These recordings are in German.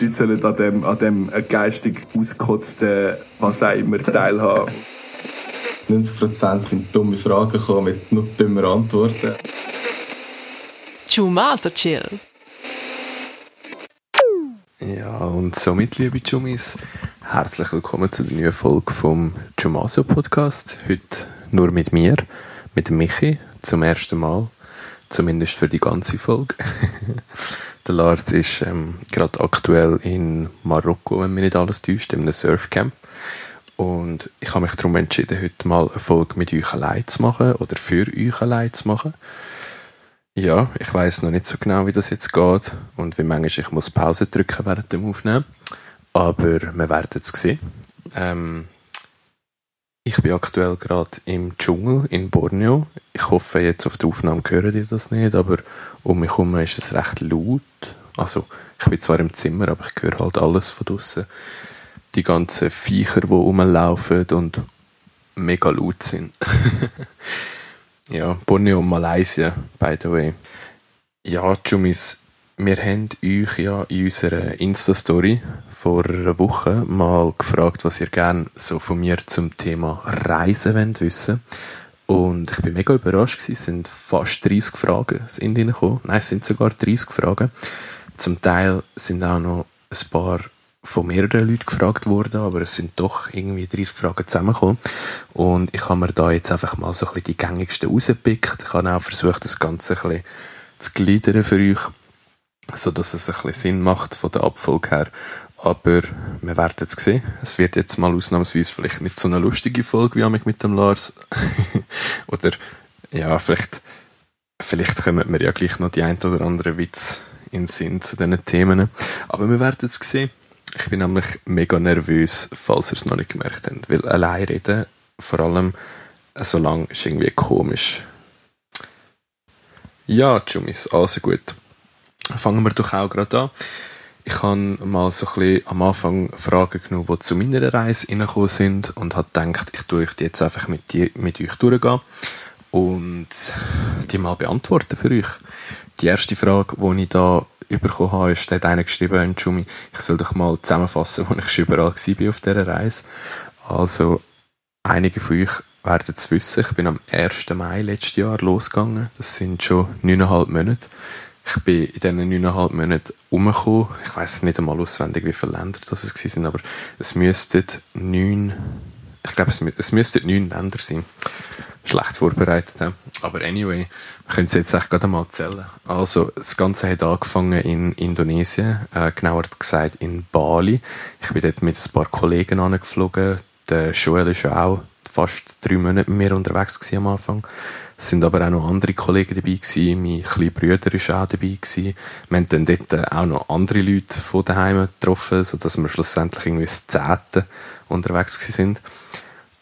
Die Leute sollen an dem, an dem geistig ausgekotzten, was auch immer, teilhaben. 90% sind dumme Fragen gekommen mit noch dümmer Antworten. Chumato Chill. Ja, und somit, liebe Chumis, herzlich willkommen zu der neuen Folge vom Chumaso Podcast. Heute nur mit mir, mit Michi, zum ersten Mal. Zumindest für die ganze Folge. der Lars ist ähm, gerade aktuell in Marokko, wenn mich nicht alles täuscht, in einem Surfcamp. Und ich habe mich darum entschieden, heute mal eine Folge mit euch allein zu machen oder für euch allein zu machen. Ja, ich weiß noch nicht so genau, wie das jetzt geht und wie manchmal ich muss Pause drücken während dem Aufnehmen. Aber wir werden es sehen. Ähm, ich bin aktuell gerade im Dschungel in Borneo. Ich hoffe, jetzt auf der Aufnahme hören ihr das nicht, aber um mich herum ist es recht laut. Also, ich bin zwar im Zimmer, aber ich höre halt alles von draussen. Die ganzen Viecher, die rumlaufen und mega laut sind. ja, Borneo und Malaysia, by the way. Ja, Jumis, wir haben euch ja in unserer Insta-Story vor einer Woche mal gefragt, was ihr gerne so von mir zum Thema Reisen wollt wissen. Und ich bin mega überrascht gewesen. Es sind fast 30 Fragen in gekommen. Nein, es sind sogar 30 Fragen. Zum Teil sind auch noch ein paar von mehreren Leuten gefragt worden, aber es sind doch irgendwie 30 Fragen zusammengekommen. Und ich habe mir da jetzt einfach mal so ein bisschen die gängigsten rausgepickt. Ich habe auch versucht, das Ganze ein bisschen zu gliedern für euch, so es ein bisschen Sinn macht von der Abfolge her. Aber wir werden es sehen. Es wird jetzt mal ausnahmsweise vielleicht nicht so eine lustige Folge wie mich mit dem Lars. oder ja, vielleicht, vielleicht kommen wir ja gleich noch die ein oder andere Witz in den Sinn zu diesen Themen. Aber wir werden es sehen. Ich bin nämlich mega nervös, falls ihr es noch nicht gemerkt habt. Weil allein reden, vor allem so lang, ist irgendwie komisch. Ja, Jumis, also gut. Fangen wir doch auch gerade an. Ich habe mal so ein am Anfang Fragen genommen, die zu meiner Reise reingekommen sind und habe gedacht, ich tue euch die jetzt einfach mit, die, mit euch durchgehen und die mal beantworten für euch. Die erste Frage, die ich da bekommen habe, ist, hat einer geschrieben, Jumi, ich soll doch mal zusammenfassen, wo ich schon überall war auf dieser Reise. Also, einige von euch werden es wissen, ich bin am 1. Mai letztes Jahr losgegangen. Das sind schon neuneinhalb Monate. Ich bin in diesen neuneinhalb Monaten umgekommen. Ich weiß nicht einmal auswendig, wie viele Länder das es sind, aber es müssten neun, ich glaube, es, müssten neun Länder sein. Schlecht vorbereitet. Aber anyway, wir können es jetzt echt gerade mal erzählen. Also, das Ganze hat angefangen in Indonesien, äh, genauer gesagt in Bali. Ich bin dort mit ein paar Kollegen angeflogen. Der Joel ist auch fast drei Monate mit mir unterwegs am Anfang. Es sind aber auch noch andere Kollegen dabei gewesen. Mein kleiner Bruder war auch dabei gewesen. Wir haben dann dort auch noch andere Leute von daheim getroffen, sodass wir schlussendlich irgendwie das Zehnte unterwegs sind.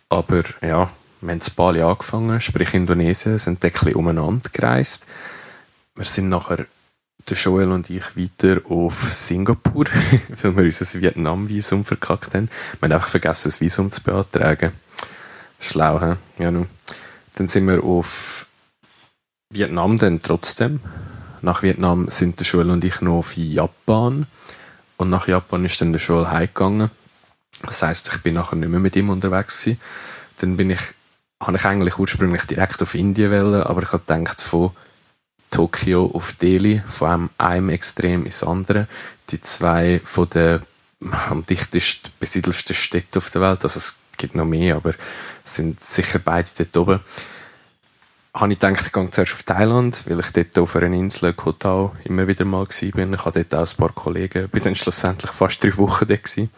Aber ja, wir haben in Bali angefangen, sprich Indonesien, sind dort ein bisschen umeinander gereist. Wir sind nachher, der Joel und ich, weiter auf Singapur, weil wir unser Vietnam-Visum verkackt haben. Wir haben einfach vergessen, das Visum zu beantragen. Schlau, hä? Ja, nun. Dann sind wir auf Vietnam dann trotzdem. Nach Vietnam sind der Schul und ich noch auf Japan. Und nach Japan ist dann der Schul heimgegangen. Das heisst, ich bin nachher nicht mehr mit ihm unterwegs gewesen. Dann bin ich, habe ich eigentlich ursprünglich direkt auf Indien wollen, aber ich habe gedacht, von Tokio auf Delhi, von einem, einem Extrem ins andere, die zwei von den am dichtesten besiedelsten Städten auf der Welt, also es gibt noch mehr, aber sind sicher beide dort oben. Habe ich gedacht, ich gehe zuerst auf Thailand, weil ich dort auf einer Insel, Koh immer wieder mal war. Ich hatte dort auch ein paar Kollegen, bin dann schlussendlich fast drei Wochen dort gewesen.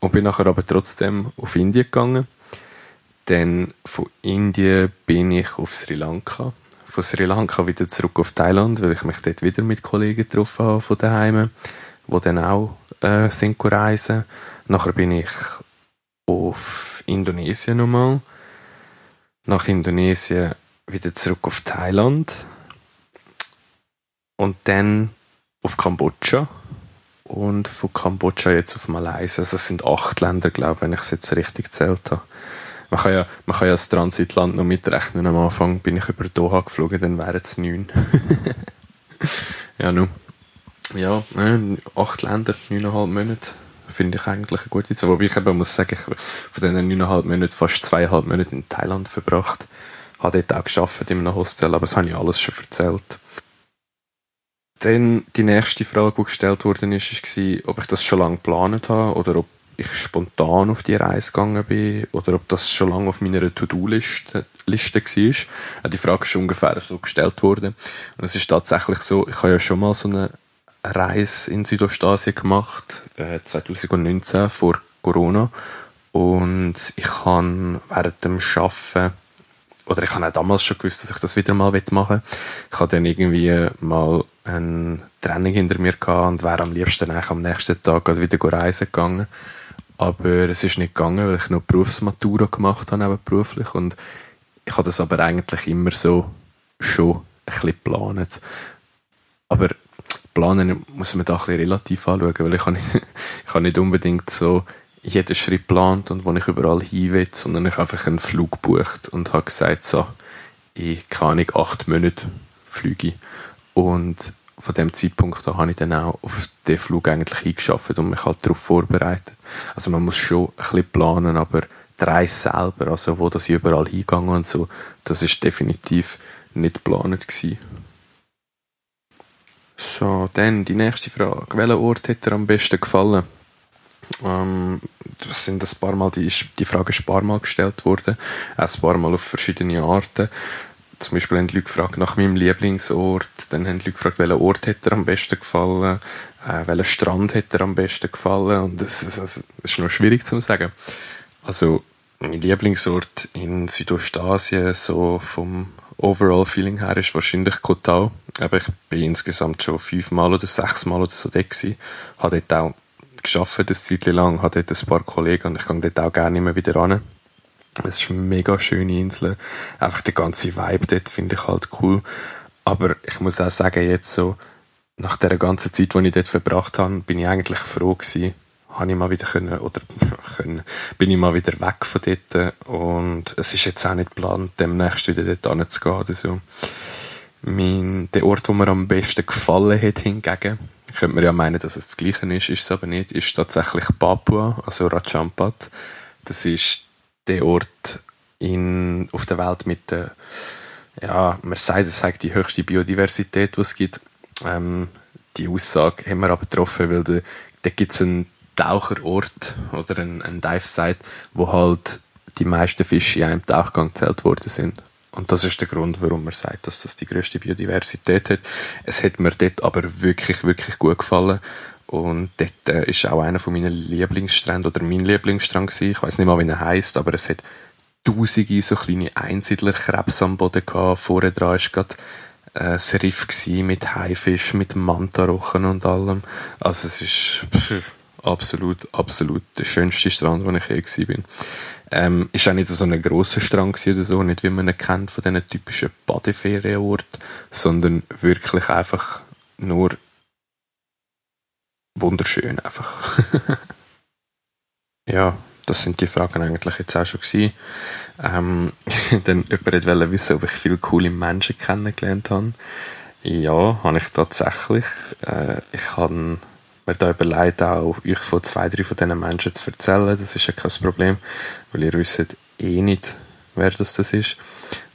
Und bin nachher aber trotzdem auf Indien gegangen. Dann von Indien bin ich auf Sri Lanka. Von Sri Lanka wieder zurück auf Thailand, weil ich mich dort wieder mit Kollegen getroffen habe von daheim, die dann auch äh, sind reisen. Nachher bin ich auf Indonesien nochmal. Nach Indonesien wieder zurück auf Thailand. Und dann auf Kambodscha. Und von Kambodscha jetzt auf Malaysia. Also es sind acht Länder, glaube ich, wenn ich es jetzt richtig gezählt habe. Man kann, ja, man kann ja das Transitland noch mitrechnen. Am Anfang bin ich über Doha geflogen, dann wären es neun. ja, nun. Ja, äh, acht Länder, neuneinhalb Monate. Finde ich eigentlich eine gute Zeit. Wobei ich eben muss sagen, ich habe von diesen neuneinhalb Monaten fast zweieinhalb Monate in Thailand verbracht. Habe dort auch geschafft in einem Hostel, aber das habe ich alles schon erzählt. Dann die nächste Frage, die gestellt worden ist, war, ob ich das schon lange geplant habe oder ob ich spontan auf die Reise gegangen bin oder ob das schon lange auf meiner To-Do-Liste Liste war. Die Frage ist ungefähr so gestellt worden. Und es ist tatsächlich so, ich habe ja schon mal so eine Reise in Südostasien gemacht, äh, 2019 vor Corona. Und ich habe während dem Arbeiten oder ich habe auch damals schon gewusst, dass ich das wieder mal machen will. Ich habe dann irgendwie mal ein Training hinter mir gehabt und wäre am liebsten eigentlich am nächsten Tag wieder reisen gegangen. Aber es ist nicht gegangen, weil ich noch Berufsmatura gemacht habe, beruflich. Und ich habe das aber eigentlich immer so schon ein bisschen geplant. Aber planen muss man da ein relativ anschauen, weil ich habe nicht, ich habe nicht unbedingt so jeden Schritt geplant und wo ich überall hin will, sondern ich habe einfach einen Flug gebucht und habe gesagt, so, ich kann nicht acht Monate fliege. Und von dem Zeitpunkt an habe ich dann auch auf den Flug eigentlich eingeschafft und mich halt darauf vorbereitet. Also man muss schon ein bisschen planen, aber die Reise selber, also wo das überall hingegangen und so, das ist definitiv nicht geplant gewesen. So, dann die nächste Frage. Welcher Ort hat dir am besten gefallen? Ähm, das sind ein paar Mal, die, die Frage ist ein paar Mal gestellt worden. Ein paar Mal auf verschiedene Arten. Zum Beispiel haben die Leute gefragt nach meinem Lieblingsort. Dann haben die Leute gefragt, welcher Ort hat dir am besten gefallen? Äh, welcher Strand hat dir am besten gefallen? Und das, das, das ist noch schwierig zu sagen. Also, mein Lieblingsort in Südostasien, so vom Overall Feeling her, ist wahrscheinlich Kotau. Aber ich bin insgesamt schon fünfmal oder sechsmal oder so dort gewesen. Habe dort auch geschafft, ein Zeit lang, habe dort ein paar Kollegen und ich gehe dort auch gerne immer wieder ran. Es ist eine mega schöne Insel. Einfach der ganze Vibe dort finde ich halt cool. Aber ich muss auch sagen, jetzt so, nach der ganzen Zeit, die ich dort verbracht habe, bin ich eigentlich froh gewesen, habe ich mal wieder können, oder können, bin ich mal wieder weg von dort und es ist jetzt auch nicht geplant, demnächst wieder dort hinzugehen oder so. Mein, der Ort, wo mir am besten gefallen hat hingegen, könnte man ja meinen, dass es das Gleiche ist, ist es aber nicht, ist tatsächlich Papua, also Rajampat. Das ist der Ort in, auf der Welt mit der, ja, man sagt, es die höchste Biodiversität, die es gibt. Ähm, die Aussage haben wir aber getroffen, weil da, da gibt es einen Taucherort oder einen, einen Dive-Site, wo halt die meisten Fische in einem Tauchgang gezählt worden sind. Und das ist der Grund, warum man sagt, dass das die größte Biodiversität hat. Es hat mir dort aber wirklich, wirklich gut gefallen. Und dort äh, ist auch einer von meinen Lieblingsstrände oder mein Lieblingsstrand gewesen. Ich weiß nicht mal, wie er heißt, aber es hat tausende so kleine Einsiedlerkrebs am Boden gehabt. Vorher dran ist gerade ein Riff mit Haifisch, mit Mantarochen und allem. Also es ist pff, absolut, absolut der schönste Strand, wo ich je gewesen bin. Ähm, ist auch nicht so ein grosser Strand oder so, nicht wie man ihn kennt von diesen typischen Badeferienorten, sondern wirklich einfach nur wunderschön einfach. ja, das sind die Fragen eigentlich jetzt auch schon gewesen. Ähm, dann jemand wollte wissen, ob ich viele coole Menschen kennengelernt habe. Ja, habe ich tatsächlich. Äh, ich habe mir da überlegt, auch euch von zwei, drei von diesen Menschen zu erzählen. Das ist ja kein Problem, weil ihr wisst eh nicht, wer das, das ist.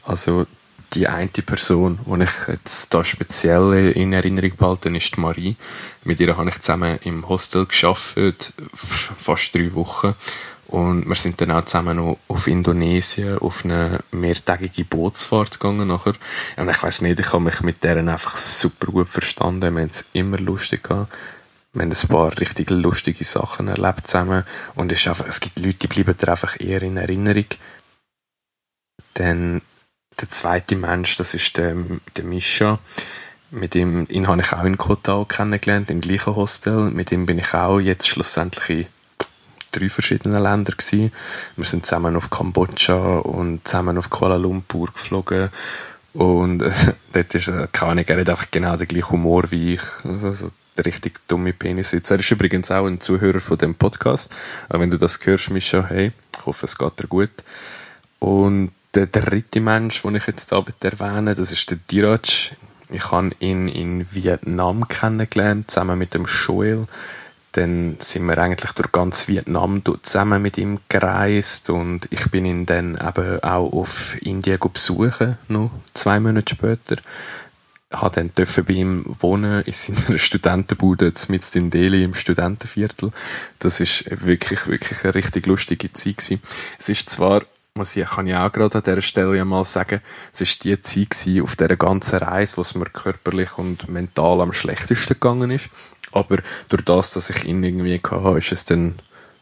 Also die eine Person, die ich jetzt da speziell in Erinnerung behalte, ist die Marie. Mit ihr habe ich zusammen im Hostel geschafft, fast drei Wochen. Und wir sind dann auch zusammen noch auf Indonesien auf eine mehrtägige Bootsfahrt gegangen nachher. Und ich weiß nicht, ich habe mich mit deren einfach super gut verstanden. Wir haben es immer lustig gehabt. Wir haben ein paar richtig lustige Sachen erlebt zusammen. Und es, ist einfach, es gibt Leute, die bleiben dir einfach eher in Erinnerung. Dann der zweite Mensch, das ist der, der Mischa. Mit ihm, ihn habe ich auch in Kotau kennengelernt, im gleichen Hostel. Mit ihm bin ich auch jetzt schlussendlich in drei verschiedenen Ländern gewesen. Wir sind zusammen auf Kambodscha und zusammen auf Kuala Lumpur geflogen. Und äh, dort ist, äh, keine Ahnung, er hat einfach genau den gleichen Humor wie ich. Also, so der richtig dumme Peniswitz. Er ist übrigens auch ein Zuhörer von dem Podcast. Aber wenn du das hörst, Mischa, hey, ich hoffe, es geht dir gut. Und der dritte Mensch, den ich jetzt da erwähne, das ist der Diraj. Ich habe ihn in Vietnam kennengelernt, zusammen mit dem Joel. Dann sind wir eigentlich durch ganz Vietnam zusammen mit ihm gereist und ich bin ihn dann eben auch auf Indien besuchen, noch zwei Monate später. Habe dann dürfen bei ihm wohnen in seiner Studentenbude mit in Delhi im Studentenviertel. Das ist wirklich, wirklich eine richtig lustige Zeit gewesen. Es ist zwar muss ich, kann ich auch gerade an dieser Stelle ja mal sagen, es war die Zeit gewesen, auf dieser ganzen Reise, wo es mir körperlich und mental am schlechtesten gegangen ist. Aber durch das, dass ich ihn irgendwie hatte, ist es dann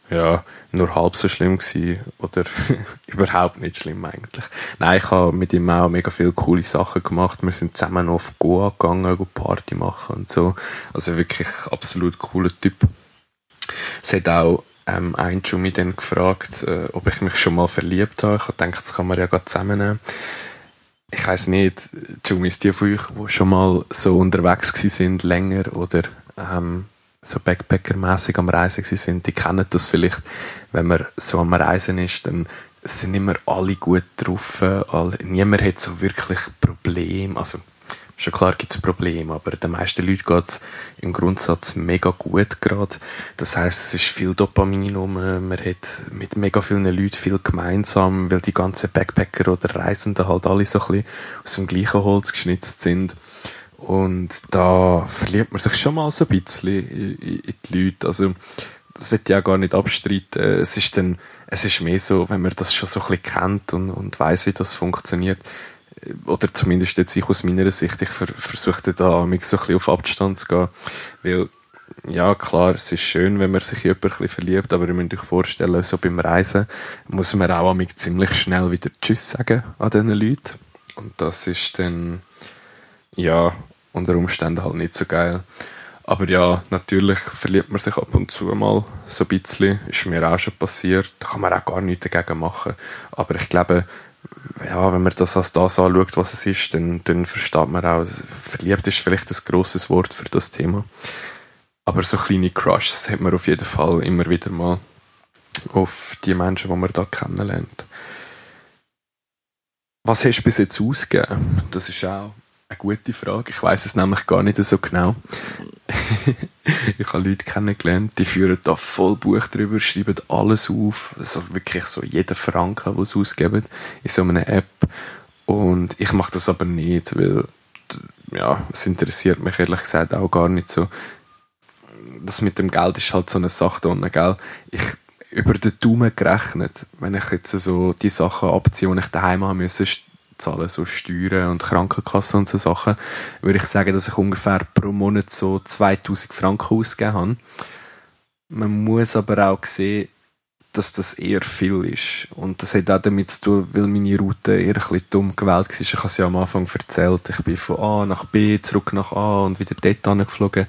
ja, nur halb so schlimm gewesen oder überhaupt nicht schlimm eigentlich. Nein, ich habe mit ihm auch mega viele coole Sachen gemacht. Wir sind zusammen auf Goa gegangen, Party machen und so. Also wirklich absolut cooler Typ. Es hat auch ähm, ein Jumi dann gefragt, äh, ob ich mich schon mal verliebt habe. Ich habe gedacht, das kann man ja gerade zusammennehmen. Ich weiß nicht, Jumis, die von euch, die schon mal so unterwegs sind, länger oder ähm, so Backpacker-mässig am Reisen sind, die kennen das vielleicht, wenn man so am Reisen ist, dann sind immer alle gut drauf, alle, niemand hat so wirklich Probleme, also Schon klar gibt es Probleme, aber den meisten Leuten geht es im Grundsatz mega gut gerade. Das heißt, es ist viel Dopamin rum, man hat mit mega vielen Leuten viel gemeinsam, weil die ganzen Backpacker oder Reisenden halt alle so ein bisschen aus dem gleichen Holz geschnitzt sind. Und da verliert man sich schon mal so ein bisschen in, in die Leute. Also, das wird ja gar nicht abstreiten. Es ist dann, es ist mehr so, wenn man das schon so ein bisschen kennt und, und weiß, wie das funktioniert, oder zumindest jetzt ich aus meiner Sicht, ich ver versuche da mich so ein bisschen auf Abstand zu gehen, weil ja, klar, es ist schön, wenn man sich in jemanden verliebt, aber ihr müsst euch vorstellen, so beim Reisen muss man auch mich ziemlich schnell wieder Tschüss sagen an diesen Leuten. Und das ist dann, ja, unter Umständen halt nicht so geil. Aber ja, natürlich verliebt man sich ab und zu mal so ein bisschen. Ist mir auch schon passiert. Da kann man auch gar nichts dagegen machen. Aber ich glaube, ja, wenn man das als das anschaut, was es ist, dann, dann versteht man auch, verliebt ist vielleicht ein grosses Wort für das Thema. Aber so kleine Crushs hat man auf jeden Fall immer wieder mal auf die Menschen, die man da kennenlernt. Was hast du bis jetzt ausgegeben? Das ist auch eine gute Frage. Ich weiß es nämlich gar nicht so genau. ich habe Leute kennengelernt, die führen da voll Buch drüber, schreiben alles auf, also wirklich so jeden Franken, den sie ausgeben, in so einer App. Und ich mache das aber nicht, weil ja, es interessiert mich ehrlich gesagt auch gar nicht so. Das mit dem Geld ist halt so eine Sache da gell? Ich, über den Daumen gerechnet, wenn ich jetzt so die Sachen abziehe, die ich daheim haben müssen, zahlen, so Steuern und Krankenkassen und so Sachen, würde ich sagen, dass ich ungefähr pro Monat so 2000 Franken ausgegeben habe. Man muss aber auch sehen, dass das eher viel ist. Und das hat auch damit zu tun, weil meine Route eher ein bisschen dumm gewählt war. Ich habe es ja am Anfang erzählt. Ich bin von A nach B, zurück nach A und wieder dort angeflogen.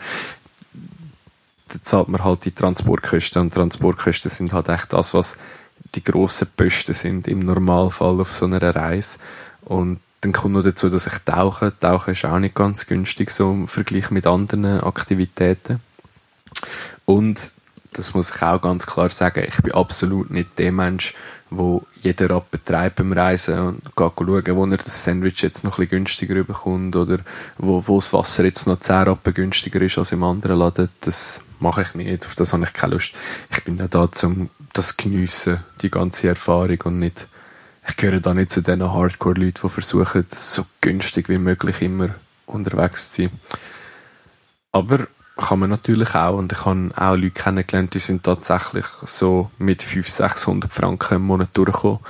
Da zahlt man halt die Transportkosten. Und Transportkosten sind halt echt das, was die grossen Posten sind im Normalfall auf so einer Reise. Und dann kommt noch dazu, dass ich tauche. Tauchen ist auch nicht ganz günstig, so im Vergleich mit anderen Aktivitäten. Und, das muss ich auch ganz klar sagen, ich bin absolut nicht der Mensch, wo jeder Rapp betreibt beim Reisen und schauen, wo er das Sandwich jetzt noch ein bisschen günstiger bekommt oder wo, wo das Wasser jetzt noch 10 Rappen günstiger ist als im anderen Laden. Das mache ich nicht, auf das habe ich keine Lust. Ich bin ja da, um das geniessen, die ganze Erfahrung und nicht ich gehöre da nicht zu den Hardcore-Leuten, die versuchen, so günstig wie möglich immer unterwegs zu sein. Aber kann man natürlich auch, und ich habe auch Leute kennengelernt, die sind tatsächlich so mit 500, 600 Franken im Monat durchgekommen.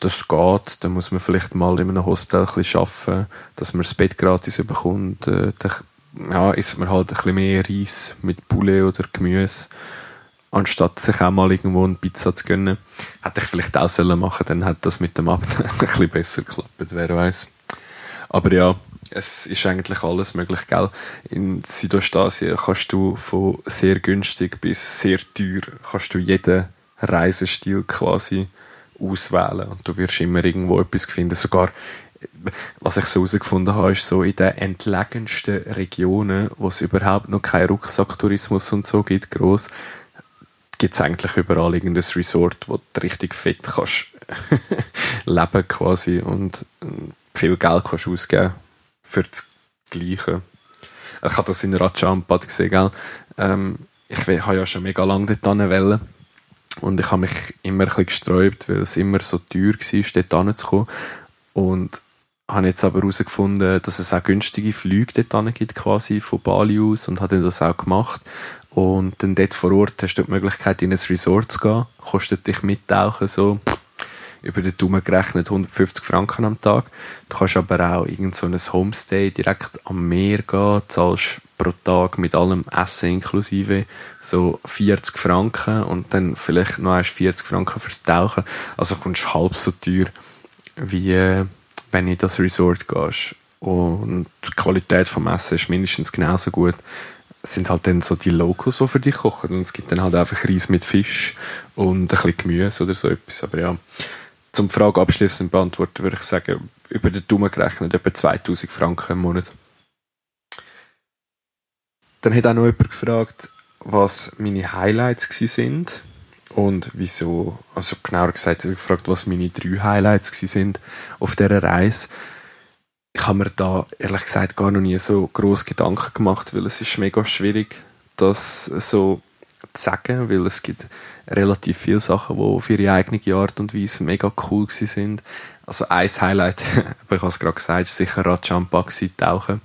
Das geht, dann muss man vielleicht mal in einem Hostel ein bisschen arbeiten, dass man das Bett gratis bekommt. Äh, dann ja, isst man halt ein bisschen mehr Reis mit Poulet oder Gemüse anstatt sich auch mal irgendwo eine Pizza zu gönnen. Hätte ich vielleicht auch sollen machen, dann hätte das mit dem Abnehmen ein bisschen besser geklappt, wer weiß. Aber ja, es ist eigentlich alles möglich, gell? In Südostasien kannst du von sehr günstig bis sehr teuer, kannst du jeden Reisestil quasi auswählen und du wirst immer irgendwo etwas finden. Sogar, was ich so herausgefunden habe, ist so in den entlegensten Regionen, wo es überhaupt noch keinen Rucksacktourismus und so gibt, groß, gibt es eigentlich überall irgendein Resort, wo du richtig fett kannst leben quasi und viel Geld kannst ausgeben für das Gleiche. Ich habe das in Rajampad gesehen, gell? Ähm, ich habe ja schon mega lange dort wollen. Und ich habe mich immer ein bisschen gesträubt, weil es immer so teuer war, dort hinzukommen. Und habe jetzt aber herausgefunden, dass es auch günstige Flüge dort gibt, quasi von Bali aus, und habe das auch gemacht. Und dann dort vor Ort hast du die Möglichkeit, in ein Resort zu gehen. Kostet dich mittauchen so über den Daumen gerechnet 150 Franken am Tag. Du kannst aber auch irgend so ein Homestay direkt am Meer gehen, zahlst pro Tag mit allem Essen inklusive so 40 Franken und dann vielleicht noch erst 40 Franken fürs Tauchen. Also kommst du halb so teuer, wie äh, wenn du in das Resort gehst. Und die Qualität vom Essen ist mindestens genauso gut. Sind halt dann so die Locals, die für dich kochen. Und es gibt dann halt einfach Reis mit Fisch und ein bisschen Gemüse oder so etwas. Aber ja, zum Frage abschließend beantworten, würde ich sagen, über den Daumen gerechnet etwa 2000 Franken im Monat. Dann hat auch noch jemand gefragt, was meine Highlights sind und wieso, also genauer gesagt, hat er gefragt, was meine drei Highlights sind auf dieser Reise. Ich habe mir da ehrlich gesagt gar noch nie so groß Gedanken gemacht, weil es ist mega schwierig, das so zu sagen, weil es gibt relativ viele Sachen, die auf ihre eigene Art und Weise mega cool sind. Also ein Highlight, aber ich habe es gerade gesagt, ist sicher Rajampa tauchen.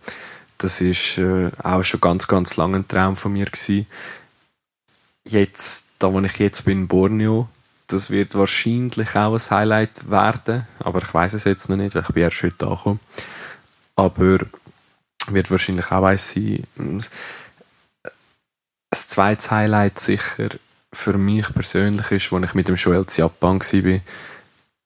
Das ist äh, auch schon ganz, ganz lange ein Traum von mir gewesen. Jetzt, da wo ich jetzt bin, in Borneo, das wird wahrscheinlich auch ein Highlight werden, aber ich weiß es jetzt noch nicht, weil ich bin erst heute angekommen. Aber wird wahrscheinlich auch eins sein. Ein zweites Highlight sicher für mich persönlich ist, als ich mit dem Joel in Japan war,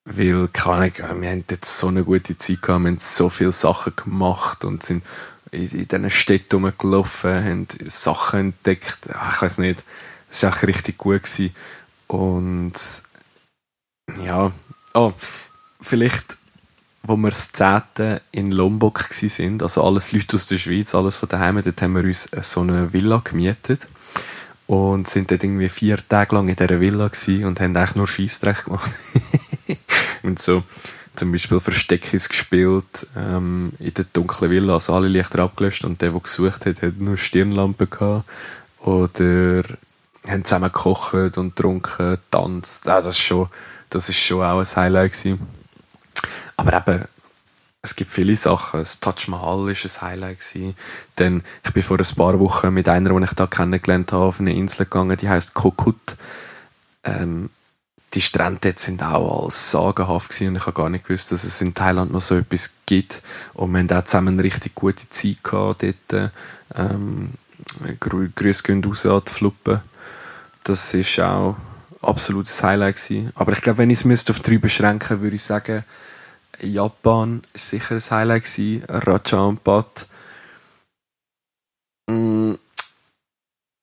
weil, keine Ahnung, wir haben jetzt so eine gute Zeit gehabt, wir haben so viele Sachen gemacht und sind in, in diesen Städten rumgelaufen, haben Sachen entdeckt, ich weiß nicht, es war echt richtig gut gewesen. und ja, oh, vielleicht wo wir das 10. in Lombok waren, also alles Leute aus der Schweiz, alles von daheim, dort haben wir uns so eine Villa gemietet und sind dort irgendwie vier Tage lang in dieser Villa gewesen und haben eigentlich nur Scheissdreck gemacht. und so zum Beispiel Versteckis gespielt ähm, in der dunklen Villa, also alle Lichter abgelöscht und der, der gesucht hat, hat nur Stirnlampe gehabt. Oder haben zusammen gekocht und getrunken, tanzt. Ah, das, ist schon, das ist schon auch ein Highlight gewesen. Aber eben, es gibt viele Sachen. Das Taj Mahal war ein Highlight. Dann, ich bin vor ein paar Wochen mit einer, die ich da kennengelernt habe, auf eine Insel gegangen, die heißt Kokut. Ähm, die Strände dort sind auch als sagenhaft gewesen und ich habe gar nicht gewusst, dass es in Thailand noch so etwas gibt. Und wir haben auch zusammen eine richtig gute Zeit gehabt dort. Ähm, Grüße gehen raus an die Fluppe. Das ist auch absolutes Highlight gewesen. Aber ich glaube, wenn ich es auf drei beschränken würde ich sagen, Japan war sicher ein Highlight. Raja und Bad.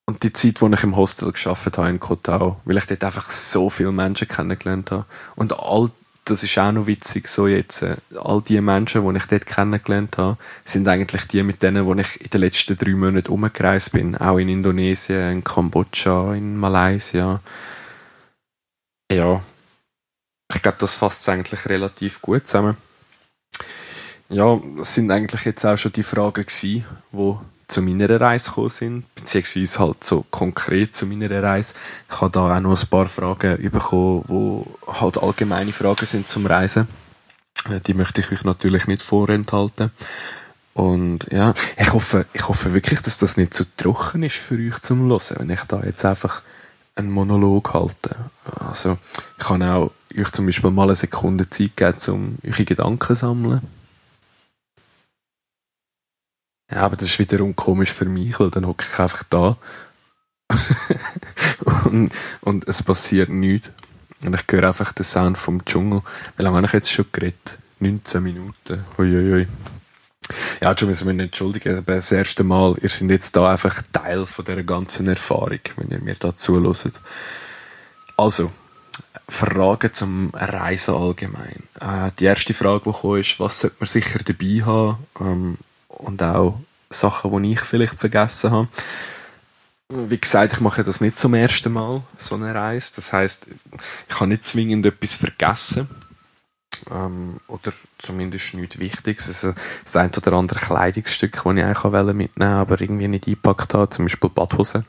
Und die Zeit, wo ich im Hostel geschafft habe in Kotau, weil ich dort einfach so viele Menschen kennengelernt habe. Und all, das ist auch noch witzig, so jetzt, äh, all die Menschen, die ich dort kennengelernt habe, sind eigentlich die mit denen, wo ich in den letzten drei Monaten umgereist bin. Auch in Indonesien, in Kambodscha, in Malaysia. Ja, ich glaube, das fasst es eigentlich relativ gut zusammen. Ja, das sind eigentlich jetzt auch schon die Fragen gewesen, die zu meiner Reise gekommen sind, beziehungsweise halt so konkret zu meiner Reise. Ich habe da auch noch ein paar Fragen bekommen, die halt allgemeine Fragen sind zum Reisen. Äh, die möchte ich euch natürlich nicht vorenthalten. Und ja, ich hoffe, ich hoffe wirklich, dass das nicht zu trocken ist für euch zum Hören, wenn ich da jetzt einfach einen Monolog halte. Also, ich kann auch euch zum Beispiel mal eine Sekunde Zeit geben, um eure Gedanken zu sammeln. Ja, aber das ist wiederum komisch für mich, weil dann hocke ich einfach da und, und es passiert nichts. Und ich höre einfach den Sound vom Dschungel. Wie lange habe ich jetzt schon geredet? 19 Minuten. Uiuiui. Ja, schon müssen wir entschuldigen, aber das erste Mal, ihr seid jetzt da einfach Teil von dieser ganzen Erfahrung, wenn ihr mir da zuhört. Also, Fragen zum Reisen allgemein. Äh, die erste Frage, die kam, ist, was sollte man sicher dabei haben? Ähm, und auch Sachen, die ich vielleicht vergessen habe. Wie gesagt, ich mache das nicht zum ersten Mal, so eine Reise. Das heißt, ich habe nicht zwingend etwas vergessen. Ähm, oder zumindest nichts Wichtiges. Also, das ein oder andere Kleidungsstück, das ich eigentlich mitnehmen wollte, aber irgendwie nicht eingepackt habe. Zum Beispiel Badhosen.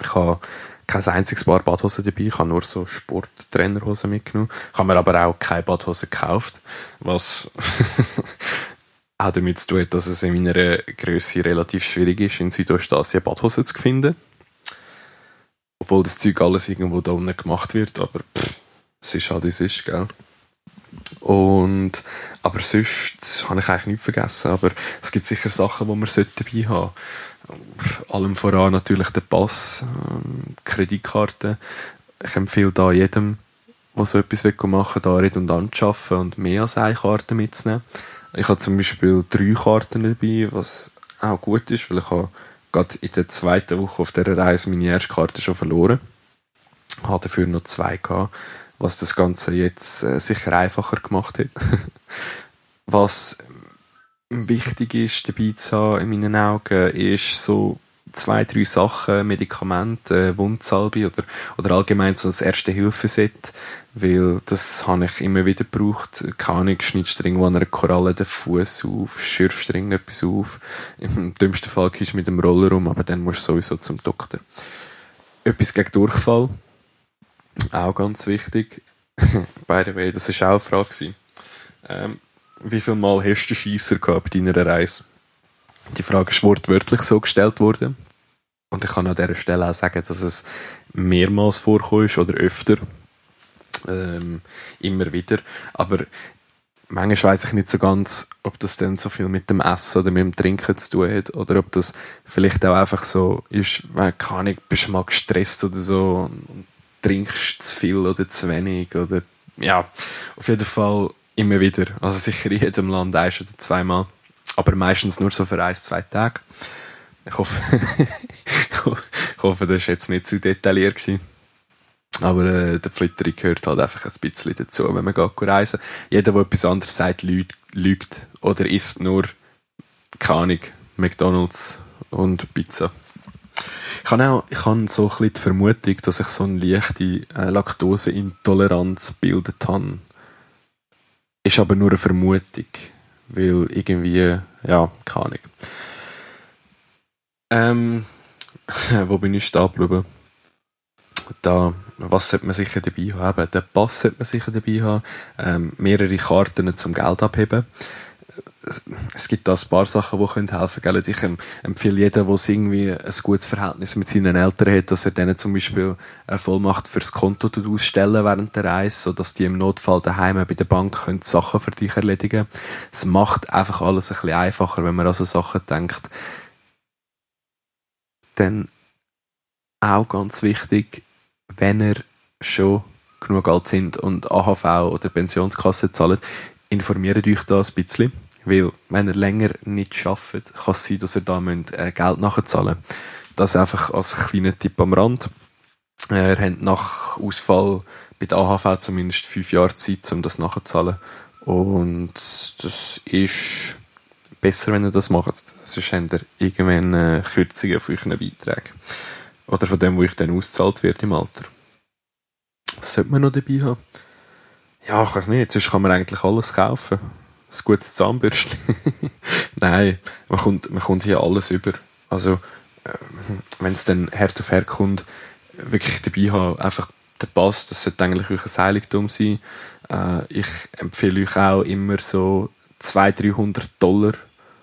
Ich habe kein einziges Paar Badhosen dabei. Ich habe nur so Sporttrainerhosen mitgenommen. Ich habe mir aber auch keine Badhosen gekauft, was auch damit zu tun hat, dass es in meiner Größe relativ schwierig ist, in Südostasien Badhosen zu finden. Obwohl das Zeug alles irgendwo da unten gemacht wird, aber pff, es ist halt, wie es ist, gell. Und, aber sonst habe ich eigentlich nichts vergessen, aber es gibt sicher Sachen, die man dabei haben sollte. Allem voran natürlich der Pass, ähm, Kreditkarte. Ich empfehle da jedem, der so etwas machen will, da redundant zu arbeiten und mehr als eine Karte mitzunehmen. Ich habe zum Beispiel drei Karten dabei, was auch gut ist, weil ich habe gerade in der zweiten Woche auf dieser Reise meine erste Karte schon verloren. Ich habe dafür noch zwei gehabt, was das Ganze jetzt äh, sicher einfacher gemacht hat. was wichtig ist dabei zu haben in meinen Augen, ist so zwei, drei Sachen, Medikamente, äh, Wundsalbe oder, oder allgemein so das Erste-Hilfe-Set, weil das habe ich immer wieder gebraucht. Keine Ahnung, schneidest du irgendwo an einer Koralle den Fuß auf, schürfst du irgendetwas auf. Im dümmsten Fall gehst du mit dem Roller rum, aber dann musst du sowieso zum Doktor. Etwas gegen Durchfall. Auch ganz wichtig. By the way, das war auch eine Frage. Ähm, wie viel Mal hast du Scheisser gehabt bei deiner Reise? Die Frage ist wortwörtlich so gestellt worden. Und ich kann an dieser Stelle auch sagen, dass es mehrmals vorkommt oder öfter. Ähm, immer wieder. Aber manchmal weiß ich nicht so ganz, ob das dann so viel mit dem Essen oder mit dem Trinken zu tun hat oder ob das vielleicht auch einfach so ist, keine Ahnung, bist du mal gestresst oder so und trinkst zu viel oder zu wenig oder ja, auf jeden Fall immer wieder. Also sicher in jedem Land eins oder zweimal. Aber meistens nur so für ein, zwei Tage. Ich hoffe, ich hoffe, das war jetzt nicht zu detailliert. Gewesen. Aber äh, der Flitterung gehört halt einfach ein bisschen dazu, wenn man geht reisen. Jeder, der etwas anderes sagt, lügt, oder isst nur, keine McDonalds und Pizza. Ich habe auch ich habe so ein bisschen die Vermutung, dass ich so eine leichte äh, Laktoseintoleranz gebildet habe. Ist aber nur eine Vermutung, weil irgendwie, ja, keine Ahnung. Ähm, wo bin ich stehen geblieben? Da, was sollte man sicher dabei haben? Den Pass sollte man sicher dabei haben. Ähm, mehrere Karten zum Geld abheben es gibt da ein paar Sachen, die können helfen können. Ich empfehle jedem, der irgendwie ein gutes Verhältnis mit seinen Eltern hat, dass er denen zum Beispiel eine Vollmacht fürs Konto ausstellen während der Reise, sodass die im Notfall daheim bei der Bank können Sachen für dich erledigen Es macht einfach alles ein bisschen einfacher, wenn man an so Sachen denkt. Dann auch ganz wichtig, wenn ihr schon genug alt sind und AHV oder Pensionskasse zahlt, informiert euch da ein bisschen weil, wenn er länger nicht schafft, kann es sein, dass er da äh, Geld nachzahlen müsst. Das einfach als kleiner Tipp am Rand. Äh, er hat nach Ausfall bei der AHV zumindest fünf Jahre Zeit, um das nachzuzahlen. Und das ist besser, wenn ihr das macht. Sonst habt ihr irgendwann äh, Kürzungen von euren Beiträgen. Oder von dem, wo ich dann ausgezahlt wird im Alter. Was sollte man noch dabei haben? Ja, ich weiß nicht. Sonst kann man eigentlich alles kaufen ein gutes Zahnbürstchen. Nein, man kommt, man kommt hier alles über. Also, äh, wenn es dann hart auf hart kommt, wirklich dabei haben, einfach der Pass, das sollte eigentlich euch ein Heiligtum sein. Äh, ich empfehle euch auch immer so 200, 300 Dollar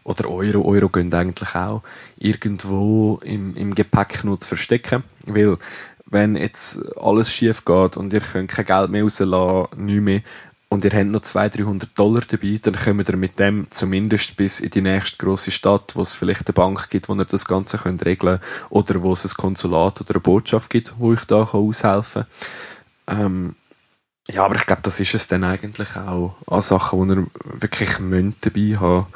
oder Euro, Euro gehen eigentlich auch, irgendwo im, im Gepäck noch zu verstecken, weil wenn jetzt alles schief geht und ihr könnt kein Geld mehr rauslassen, nicht mehr, und ihr habt noch 200, 300 Dollar dabei, dann kommt ihr mit dem zumindest bis in die nächste große Stadt, wo es vielleicht eine Bank gibt, wo ihr das Ganze könnt regeln oder wo es ein Konsulat oder eine Botschaft gibt, wo ich da aushelfen kann. Ähm, ja, aber ich glaube, das ist es dann eigentlich auch an Sachen, die ihr wirklich müsst dabei haben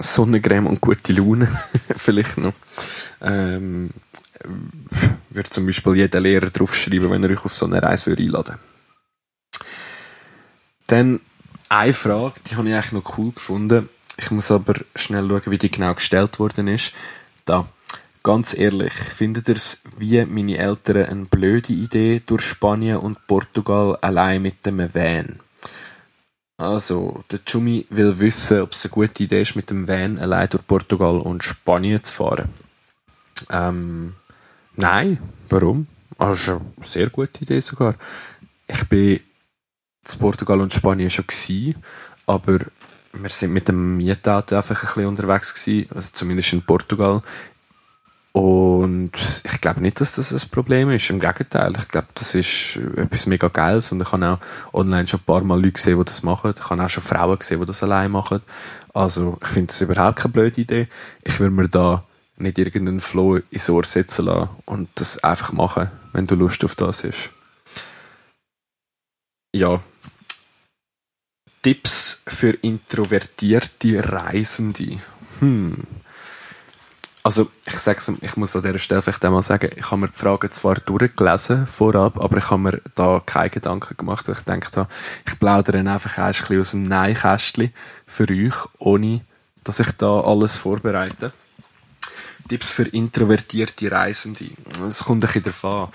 Sonnencreme und gute Laune vielleicht noch. Ähm, würde zum Beispiel jeder Lehrer draufschreiben, wenn er euch auf so eine Reise einladen würde. Dann eine Frage, die habe ich eigentlich noch cool gefunden. Ich muss aber schnell schauen, wie die genau gestellt worden ist. Da. ganz ehrlich, findet ihr es wie meine Eltern eine blöde Idee, durch Spanien und Portugal allein mit dem Van? Also, der Jumi will wissen, ob es eine gute Idee ist, mit dem Van allein durch Portugal und Spanien zu fahren. Ähm, nein, warum? Also, eine sehr gute Idee sogar. Ich bin zu Portugal und Spanien schon gewesen, aber wir sind mit dem Mietauto einfach ein bisschen unterwegs gewesen, also zumindest in Portugal. Und ich glaube nicht, dass das ein Problem ist. Im Gegenteil, ich glaube, das ist etwas mega Geiles. Und ich habe auch online schon ein paar Mal Leute gesehen, die das machen. Ich habe auch schon Frauen gesehen, die das allein machen. Also, ich finde das überhaupt keine blöde Idee. Ich würde mir da nicht irgendeinen Flow ins Ohr setzen lassen und das einfach machen, wenn du Lust auf das hast. Ja. Tipps für introvertierte Reisende. Hm. Also, ich sag's, ich muss an dieser Stelle vielleicht einmal sagen, ich habe mir die Fragen zwar durchgelesen vorab, aber ich habe mir da keine Gedanken gemacht, weil ich gedacht ich plaudere einfach ein bisschen aus dem Nein-Kästchen für euch, ohne dass ich da alles vorbereite. Tipps für introvertierte Reisende. Es kommt ein bisschen an.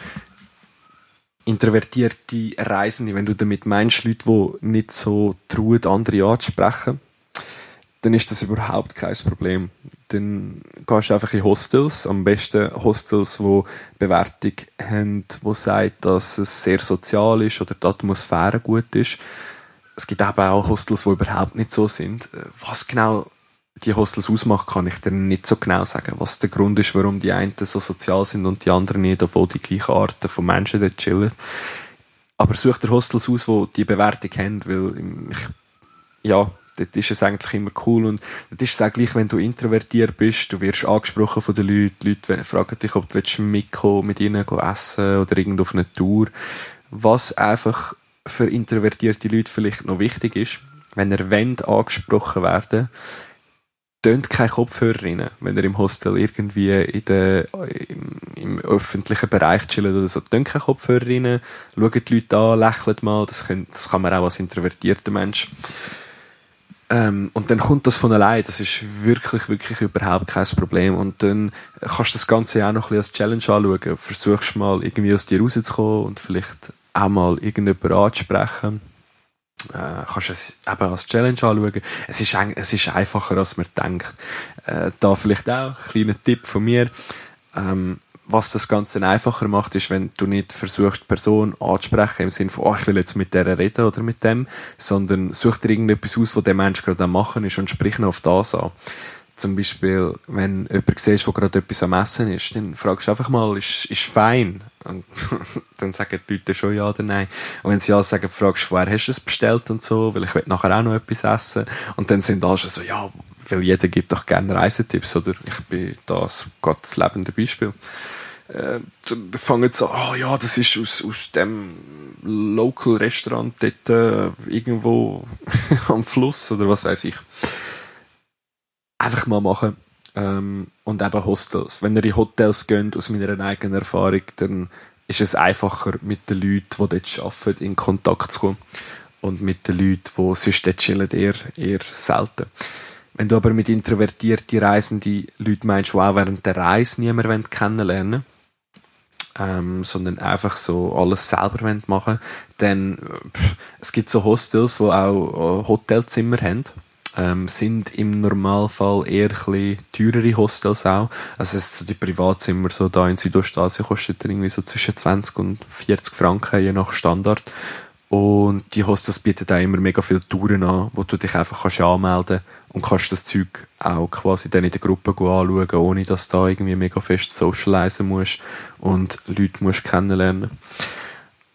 Introvertierte Reisende, wenn du damit meinst, Leute, die nicht so trauen, andere anzusprechen, dann ist das überhaupt kein Problem. Dann gehst du einfach in Hostels, am besten Hostels, die Bewertung haben, die sagt, dass es sehr sozial ist oder die Atmosphäre gut ist. Es gibt eben auch Hostels, die überhaupt nicht so sind. Was genau die Hostels ausmacht, kann ich dir nicht so genau sagen, was der Grund ist, warum die einen so sozial sind und die anderen nicht, obwohl die gleichen Arten von Menschen dort chillen. Aber such dir Hostels aus, die die Bewertung haben, weil ich, ja, dort ist es eigentlich immer cool und das ist es auch gleich, wenn du introvertiert bist, du wirst angesprochen von den Leuten, die Leute fragen dich, ob du mitkommen mit ihnen essen oder irgendwo auf eine Tour. Was einfach für introvertierte Leute vielleicht noch wichtig ist, wenn wollt, angesprochen werden tönt kein Kopfhörer rein, wenn ihr im Hostel irgendwie in der, im, im öffentlichen Bereich chillt oder so. Tönt kein Kopfhörer rein, schaut die Leute an, lächelt mal, das, kann, das kann man auch als introvertierter Mensch. Ähm, und dann kommt das von allein, das ist wirklich, wirklich überhaupt kein Problem. Und dann kannst du das Ganze auch noch ein bisschen als Challenge anschauen. Versuchst mal irgendwie aus dir rauszukommen und vielleicht auch mal irgendjemanden anzusprechen äh, kannst du es eben als Challenge anschauen. Es ist, es ist einfacher, als man denkt. Äh, da vielleicht auch ein kleiner Tipp von mir. Ähm, was das Ganze einfacher macht, ist, wenn du nicht versuchst, die Person anzusprechen, im Sinne von, oh, ich will jetzt mit der reden oder mit dem, sondern such dir irgendetwas aus, was der Mensch gerade am machen ist und sprich noch auf das an zum Beispiel, wenn jemand siehst, der gerade etwas am Essen ist, dann fragst du einfach mal, ist, ist fein? Und dann sagen die Leute schon ja oder nein. Und wenn sie ja sagen, fragst du, woher hast du es bestellt und so, weil ich will nachher auch noch etwas essen. Und dann sind alle schon so, ja, weil jeder gibt doch gerne Reisetipps, oder? Ich bin das Gottes lebende Beispiel. Äh, dann fangen sie an, oh ja, das ist aus, aus dem Local Restaurant dort äh, irgendwo am Fluss oder was weiß ich einfach mal machen. Ähm, und eben Hostels. Wenn ihr in Hotels geht, aus meiner eigenen Erfahrung, dann ist es einfacher, mit den Leuten, die dort arbeiten, in Kontakt zu kommen. Und mit den Leuten, die sonst dort chillen, eher, eher selten. Wenn du aber mit introvertierten Reisenden Leute meinst, die auch während der Reise niemanden kennenlernen ähm, sondern einfach so alles selber machen dann pff, es gibt so Hostels, die auch Hotelzimmer haben ähm, sind im Normalfall eher ein teurere Hostels auch. Also es so die Privatzimmer so da in Südostasien kostet irgendwie so zwischen 20 und 40 Franken, je nach Standard. Und die Hostels bieten auch immer mega viele Touren an, wo du dich einfach kannst anmelden und kannst das Zeug auch quasi dann in der Gruppe anschauen, ohne dass du da irgendwie mega fest socialisen musst und Leute musst kennenlernen.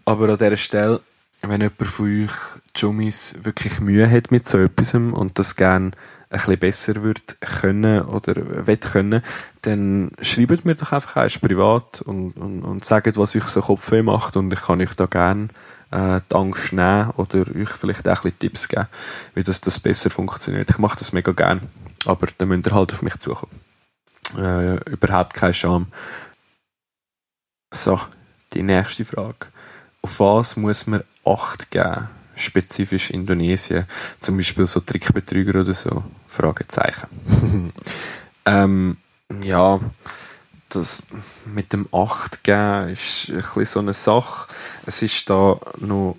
Aber an dieser Stelle wenn jemand von euch Jummis wirklich Mühe hat mit so etwas und das gerne ein bisschen besser wird können oder wird können, dann schreibt mir doch einfach eins privat und, und, und sagt, was euch so Kopfweh macht und ich kann euch da gerne äh, die Angst nehmen oder euch vielleicht auch ein bisschen Tipps geben, wie das, das besser funktioniert. Ich mache das mega gerne, aber dann müsst ihr halt auf mich zukommen. Äh, überhaupt kein Scham. So, die nächste Frage. Auf was muss man Acht geben? Spezifisch Indonesien. Zum Beispiel so Trickbetrüger oder so? Fragezeichen. ähm, ja, das mit dem 8 geben ist ein bisschen so eine Sache. Es ist da noch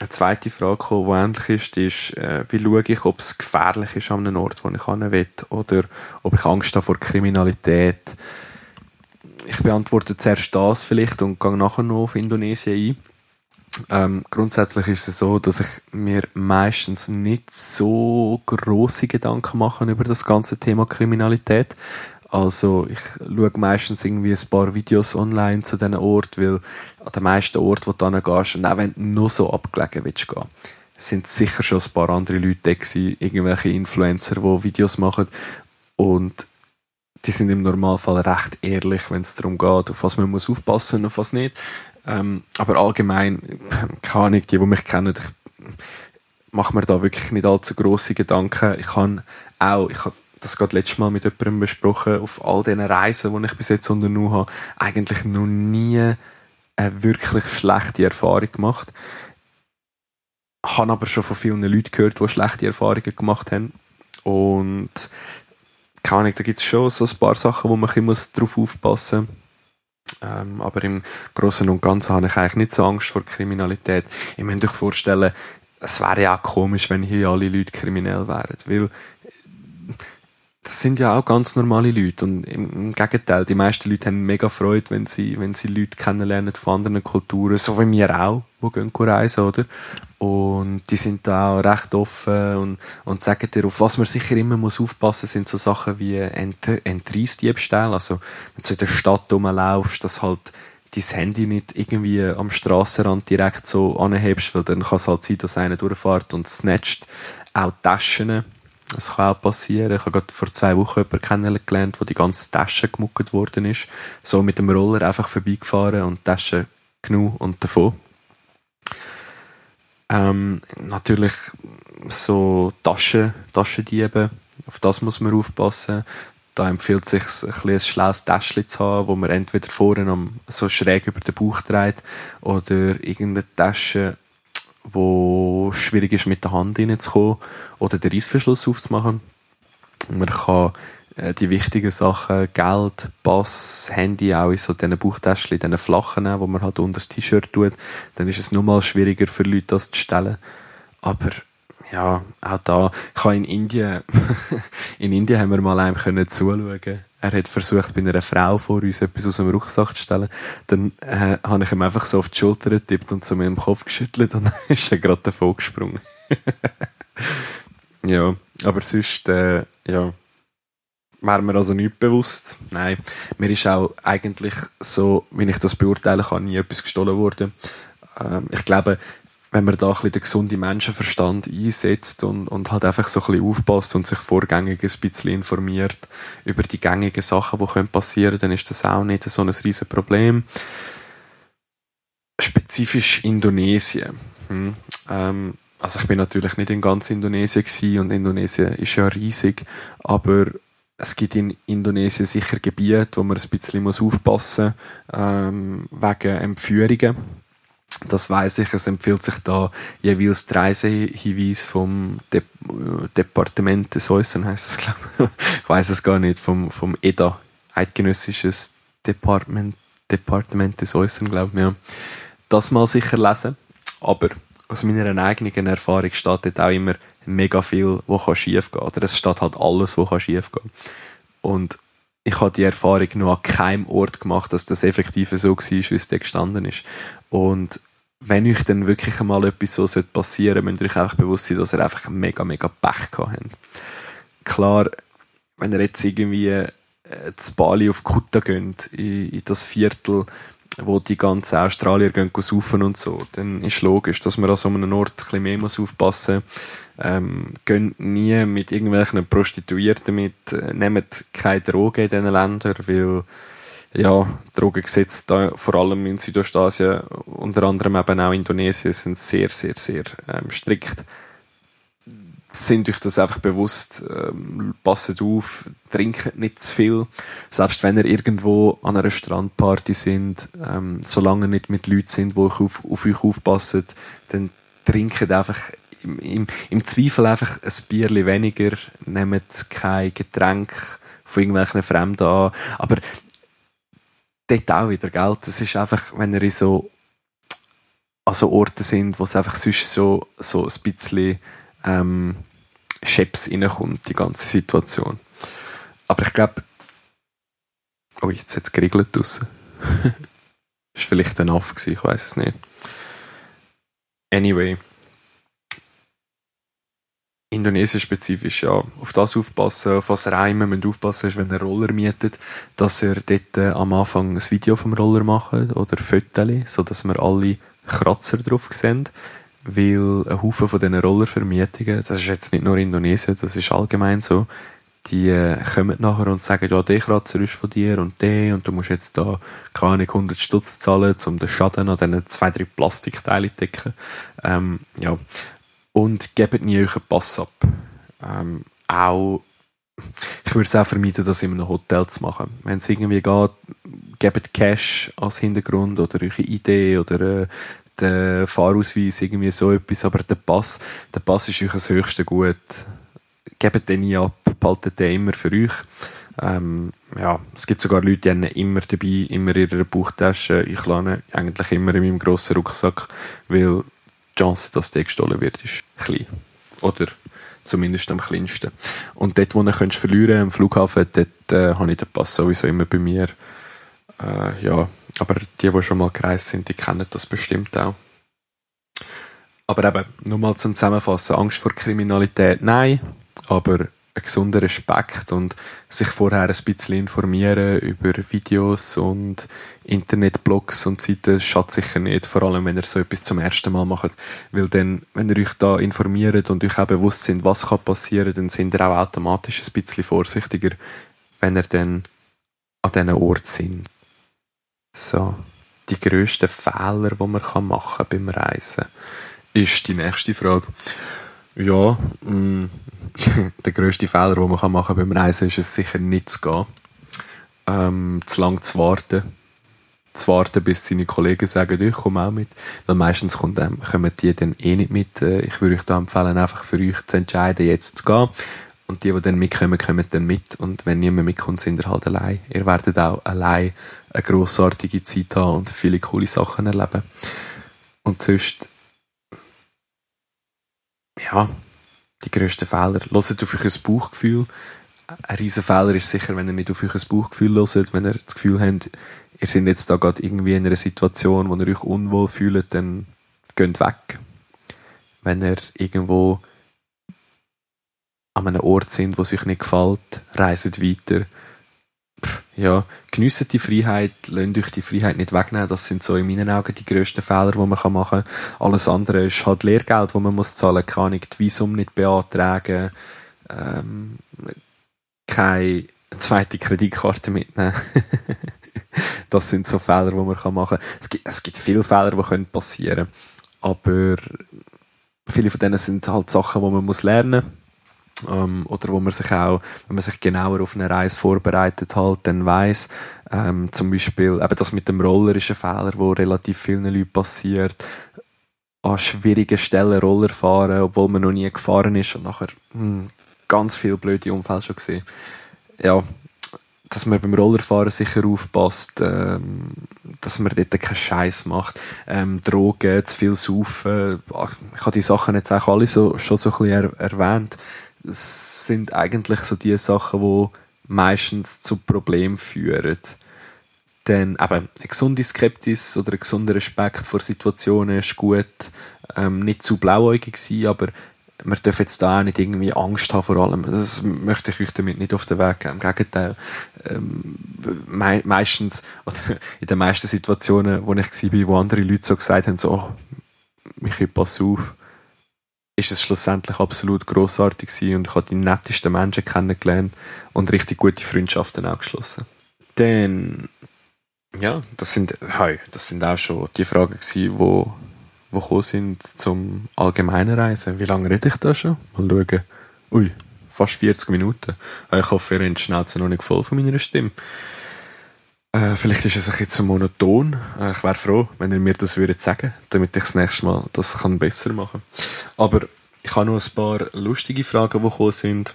eine zweite Frage gekommen, die ähnlich ist, ist, äh, wie schaue ich, ob es gefährlich ist an einem Ort, wo ich hin will, oder ob ich Angst habe vor Kriminalität. Ich beantworte zuerst das vielleicht und gehe nachher noch auf Indonesien ein. Ähm, grundsätzlich ist es so, dass ich mir meistens nicht so große Gedanken mache über das ganze Thema Kriminalität. Also ich schaue meistens irgendwie ein paar Videos online zu diesen Ort, weil an den meisten Orten, wo du hingehst, und auch wenn du nur so abgelegen willst gehen, sind sicher schon ein paar andere Leute da gewesen, irgendwelche Influencer, die Videos machen und die sind im Normalfall recht ehrlich, wenn es darum geht, auf was man muss aufpassen und auf was nicht. Ähm, aber allgemein, keine Ahnung, die, die mich kennen, ich mache mir da wirklich nicht allzu grosse Gedanken. Ich habe auch, ich habe das gerade letztes Mal mit jemandem besprochen, auf all diesen Reisen, die ich bis jetzt unternommen habe, eigentlich noch nie eine wirklich schlechte Erfahrung gemacht. Ich habe aber schon von vielen Leuten gehört, die schlechte Erfahrungen gemacht haben. Und keine Ahnung, da gibt es schon so ein paar Sachen, wo man ein bisschen drauf aufpassen muss. Ähm, aber im Großen und Ganzen habe ich eigentlich nicht so Angst vor Kriminalität. Ich möchte euch vorstellen, es wäre ja komisch, wenn hier alle Leute kriminell wären. Weil das sind ja auch ganz normale Leute und im, Gegenteil, die meisten Leute haben mega Freude, wenn sie, wenn sie Leute kennenlernen von anderen Kulturen, so wie wir auch, die gehen reisen, oder? Und die sind da auch recht offen und, und sagen dir, auf was man sicher immer muss aufpassen sind so Sachen wie Ent Entreisdiebstahl, also wenn du in der Stadt rumlaufst, dass halt dein Handy nicht irgendwie am Strassenrand direkt so anhebst, weil dann kann es halt sein, dass einer durchfährt und snatcht. Auch Taschen das kann auch passieren. Ich habe gerade vor zwei Wochen jemanden kennengelernt, wo die ganze Tasche gemuckert worden ist. So mit dem Roller einfach vorbeigefahren und die Tasche genug und davon. Ähm, natürlich so Taschen, Taschendiebe, auf das muss man aufpassen. Da empfiehlt es sich, ein, ein schlaues Täschchen zu haben, wo man entweder vorne am, so schräg über den Bauch dreht oder irgendeine Tasche wo schwierig ist, mit der Hand reinzukommen oder den Reissverschluss aufzumachen. Man kann die wichtigen Sachen, Geld, Pass, Handy auch in so diesen Bauchtäschchen, in diesen flachen wo man halt unter das T-Shirt tut. Dann ist es nochmal schwieriger für Leute, das zu stellen. Aber ja, auch da, ich habe in Indien, in Indien haben wir mal einem können zuschauen er hat versucht, bei einer Frau vor uns etwas aus dem Rucksack zu stellen. Dann äh, habe ich ihm einfach so auf die Schulter getippt und zu mir im Kopf geschüttelt und dann ist er gerade davon gesprungen. ja, aber sonst, äh, ja, wäre mir also nicht bewusst. Nein, mir ist auch eigentlich so, wenn ich das beurteilen kann, nie etwas gestohlen worden. Ähm, ich glaube, wenn man da ein bisschen den gesunden Menschenverstand einsetzt und, und halt einfach so ein bisschen aufpasst und sich vorgängig ein bisschen informiert über die gängigen Sachen, die können passieren dann ist das auch nicht so ein riesen Problem. Spezifisch Indonesien. Hm. Ähm, also ich bin natürlich nicht in ganz Indonesien gewesen und Indonesien ist ja riesig, aber es gibt in Indonesien sicher Gebiete, wo man ein bisschen muss aufpassen muss, ähm, wegen Entführungen das weiß ich. Es empfiehlt sich da jeweils die Reisehinweis vom De äh, Departement des Äußeren, heißt es, glaube ich. ich weiß es gar nicht, vom, vom EDA, Eidgenössisches Departement, Departement des Äußeren, glaube ich, ja. Das mal sicher lesen. Aber aus meiner eigenen Erfahrung steht auch immer mega viel, was schief gehen Oder es steht halt alles, was schief gehen Und ich habe die Erfahrung noch an keinem Ort gemacht, dass das effektiv so war, wie es da gestanden ist. Und wenn euch dann wirklich einmal etwas so passieren sollte, müsst ihr euch einfach bewusst sein, dass ihr einfach mega, mega Pech gehabt habt. Klar, wenn ihr jetzt irgendwie äh, zu Bali auf Kuta geht, in, in das Viertel, wo die ganzen Australier gehen saufen und so, dann ist logisch, dass man an so einem Ort ein bisschen mehr aufpassen muss. Ähm, gehen nie mit irgendwelchen Prostituierten mit, äh, nehmt keine Drogen in diesen Ländern, weil ja, Drogengesetze da, vor allem in Südostasien, unter anderem eben auch Indonesien, sind sehr, sehr, sehr ähm, strikt. Sind euch das einfach bewusst, ähm, passet auf, trinkt nicht zu viel. Selbst wenn ihr irgendwo an einer Strandparty sind, ähm, solange ihr nicht mit Leuten sind, die auf, auf euch aufpassen, dann trinkt einfach im, im, im Zweifel einfach ein Bierchen weniger, nehmt kein Getränk von irgendwelchen Fremden an. Aber dort auch wieder, gell? Das ist einfach, wenn ihr in so, also Orte sind, wo es einfach sonst so, so ein bisschen, ähm, Scheps reinkommt, die ganze Situation. Aber ich glaube, oh, jetzt hat es geregelt draussen. ist vielleicht ein Aff gewesen, ich weiß es nicht. Anyway. Indonesien spezifisch, ja, auf das aufpassen, auf was Reimen müsst aufpassen, ist, wenn ihr Roller mietet, dass ihr dort äh, am Anfang ein Video vom Roller macht oder Fotos, sodass wir alle Kratzer drauf sehen, weil ein Haufen von diesen Rollervermietungen, das ist jetzt nicht nur Indonesien, das ist allgemein so, die äh, kommen nachher und sagen, ja, der Kratzer ist von dir und der und du musst jetzt da, keine Ahnung, 100 Stutz zahlen, um den Schaden an diesen zwei, drei Plastikteilen zu decken. Ähm, ja. Und gebt nie euren Pass ab. Ähm, auch, ich würde es auch vermeiden, das in einem Hotel zu machen. Wenn es irgendwie geht, gebt Cash als Hintergrund oder eure Idee oder äh, den Fahrausweis, irgendwie so etwas, aber der Pass, der Pass ist euch das höchste Gut gebt den nie ab, behaltet den immer für euch. Ähm, ja, es gibt sogar Leute, die haben immer dabei, immer in ihrer Bauchtasche. Ich lerne eigentlich immer in meinem grossen Rucksack, weil Chance, dass der gestohlen wird, ist klein. Oder zumindest am kleinsten. Und dort, wo könnt verlieren am Flughafen, dort äh, habe ich den Pass sowieso immer bei mir. Äh, ja, aber die, die schon mal gereist sind, die kennen das bestimmt auch. Aber eben, nur mal zum Zusammenfassen, Angst vor Kriminalität, nein aber ein gesunder Respekt und sich vorher ein bisschen informieren über Videos und Internetblogs und Seiten schadet sicher nicht, vor allem wenn ihr so etwas zum ersten Mal macht, weil dann, wenn ihr euch da informiert und euch auch bewusst sind, was kann passieren, dann sind ihr auch automatisch ein bisschen vorsichtiger, wenn ihr dann an diesen Ort sind. So, die grössten Fehler, die man machen kann beim Reisen, ist die nächste Frage. Ja, mm, der grösste Fehler, den man machen kann beim Reisen, ist es sicher nicht zu gehen. Ähm, zu lang zu warten. Zu warten, bis seine Kollegen sagen, ich komme auch mit. Weil meistens ähm, kommen die dann eh nicht mit. Äh, ich würde euch da empfehlen, einfach für euch zu entscheiden, jetzt zu gehen. Und die, die dann mitkommen, kommen dann mit. Und wenn niemand mitkommt, sind ihr halt allein. Ihr werdet auch allein eine grossartige Zeit haben und viele coole Sachen erleben. Und sonst, ja, die grössten Fehler. Hört auf euch Bauchgefühl. Ein riesen Fehler ist sicher, wenn ihr nicht auf euch Bauchgefühl hört, wenn ihr das Gefühl habt, ihr seid jetzt da gerade irgendwie in einer Situation, wo ihr euch unwohl fühlt, dann geht weg. Wenn ihr irgendwo an einem Ort sind, wo es euch nicht gefällt, reiset weiter ja, geniessen die Freiheit, lasst euch die Freiheit nicht wegnehmen. Das sind so in meinen Augen die grössten Fehler, die man machen kann. Alles andere ist halt Lehrgeld, das man muss zahlen. Kann ich die Visum nicht beantragen, ähm, keine zweite Kreditkarte mitnehmen. das sind so Fehler, die man machen kann. Es gibt, es gibt viele Fehler, die passieren können. Aber viele von denen sind halt Sachen, die man muss lernen ähm, oder wo man sich auch, wenn man sich genauer auf eine Reise vorbereitet halt, dann weiß, ähm, zum Beispiel, eben das mit dem Roller ist ein Fehler, wo relativ vielen Leuten passiert, an schwierigen Stellen Roller fahren, obwohl man noch nie gefahren ist und nachher mh, hm, ganz viele blöde Unfälle schon gesehen. Ja, dass man beim Rollerfahren sicher aufpasst, ähm, dass man dort keinen Scheiß macht, ähm, Drogen, zu viel saufen. Ich habe die Sachen jetzt auch alle so, schon so ein bisschen er erwähnt das sind eigentlich so die Sachen, die meistens zu Problemen führen. Denn eben, eine gesunde Skeptis oder ein gesunder Respekt vor Situationen ist gut. Ähm, nicht zu blauäugig sein, aber man darf jetzt da auch nicht irgendwie Angst haben vor allem. Das möchte ich euch damit nicht auf den Weg geben. Im Gegenteil, ähm, me meistens, oder in den meisten Situationen, wo ich war, wo andere Leute so gesagt haben, so, oh, Michi, pass auf, ist es schlussendlich absolut großartig gewesen und ich habe die nettesten Menschen kennengelernt und richtig gute Freundschaften auch geschlossen. Dann, ja, das sind, hey, das sind auch schon die Fragen gewesen, wo, wo gekommen sind zum allgemeinen Reisen. Wie lange rede ich da schon? Mal schauen. Ui, fast 40 Minuten. Ich hoffe, ihr habt die Schnauze noch nicht voll von meiner Stimme. Äh, vielleicht ist es ein bisschen zu monoton. Äh, ich wäre froh, wenn ihr mir das würdet sagen, damit ich das nächste Mal das kann besser machen Aber ich habe noch ein paar lustige Fragen, die gekommen sind.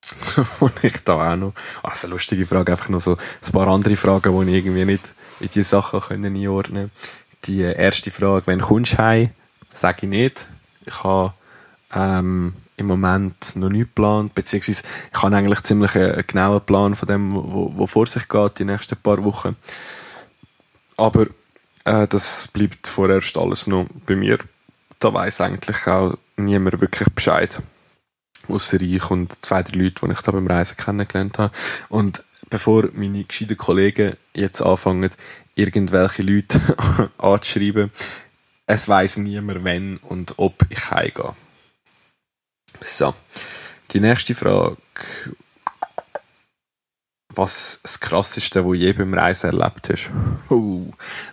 und ich da auch noch, also lustige Fragen, einfach noch so ein paar andere Fragen, die ich irgendwie nicht in die Sachen einordnen Die erste Frage, wenn kommst du heim? Sage ich nicht. Ich habe ähm, im Moment noch nicht geplant, beziehungsweise ich habe eigentlich ziemlich einen genauen Plan von dem, wo vor sich geht, die nächsten paar Wochen. Aber äh, das bleibt vorerst alles noch bei mir. Da weiß eigentlich auch niemand wirklich Bescheid. Außer ich und zwei, drei Leute, die ich da beim Reisen kennengelernt habe. Und bevor meine gescheiten Kollegen jetzt anfangen, irgendwelche Leute anzuschreiben, es weiß niemand, wenn und ob ich heimgehe. So, die nächste Frage. Was das Krasseste, was du je beim Reisen erlebt hast?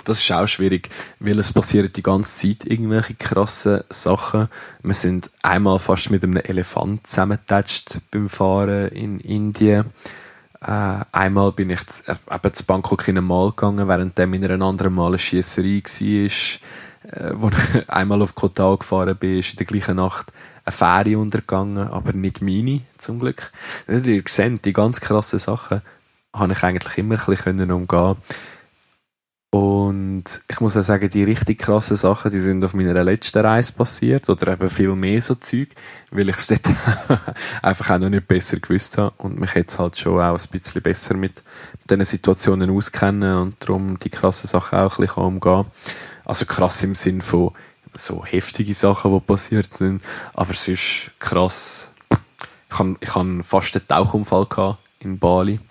Das ist auch schwierig, weil es passieren die ganze Zeit irgendwelche krassen Sachen. Wir sind einmal fast mit einem Elefant zusammengetatscht beim Fahren in Indien. Äh, einmal bin ich zu, äh, eben zu Bangkok in einen Mal gegangen, während in einer anderen Mal eine Schiesserei war. Äh, wo ich einmal auf Kotal gefahren bin, ist in der gleichen Nacht eine Fähre untergegangen, aber nicht meine, zum Glück. Ihr seht, die ganz krassen Sachen habe ich eigentlich immer ein bisschen umgehen und ich muss auch sagen, die richtig krassen Sachen, die sind auf meiner letzten Reise passiert oder eben viel mehr so Zeug, weil ich es dort einfach auch noch nicht besser gewusst habe und mich jetzt halt schon auch ein bisschen besser mit diesen Situationen auskennen und darum die krassen Sachen auch ein bisschen umgehen Also krass im Sinn von so heftige Sachen, die passiert sind, aber sonst krass. Ich hab fast einen Tauchunfall in Bali.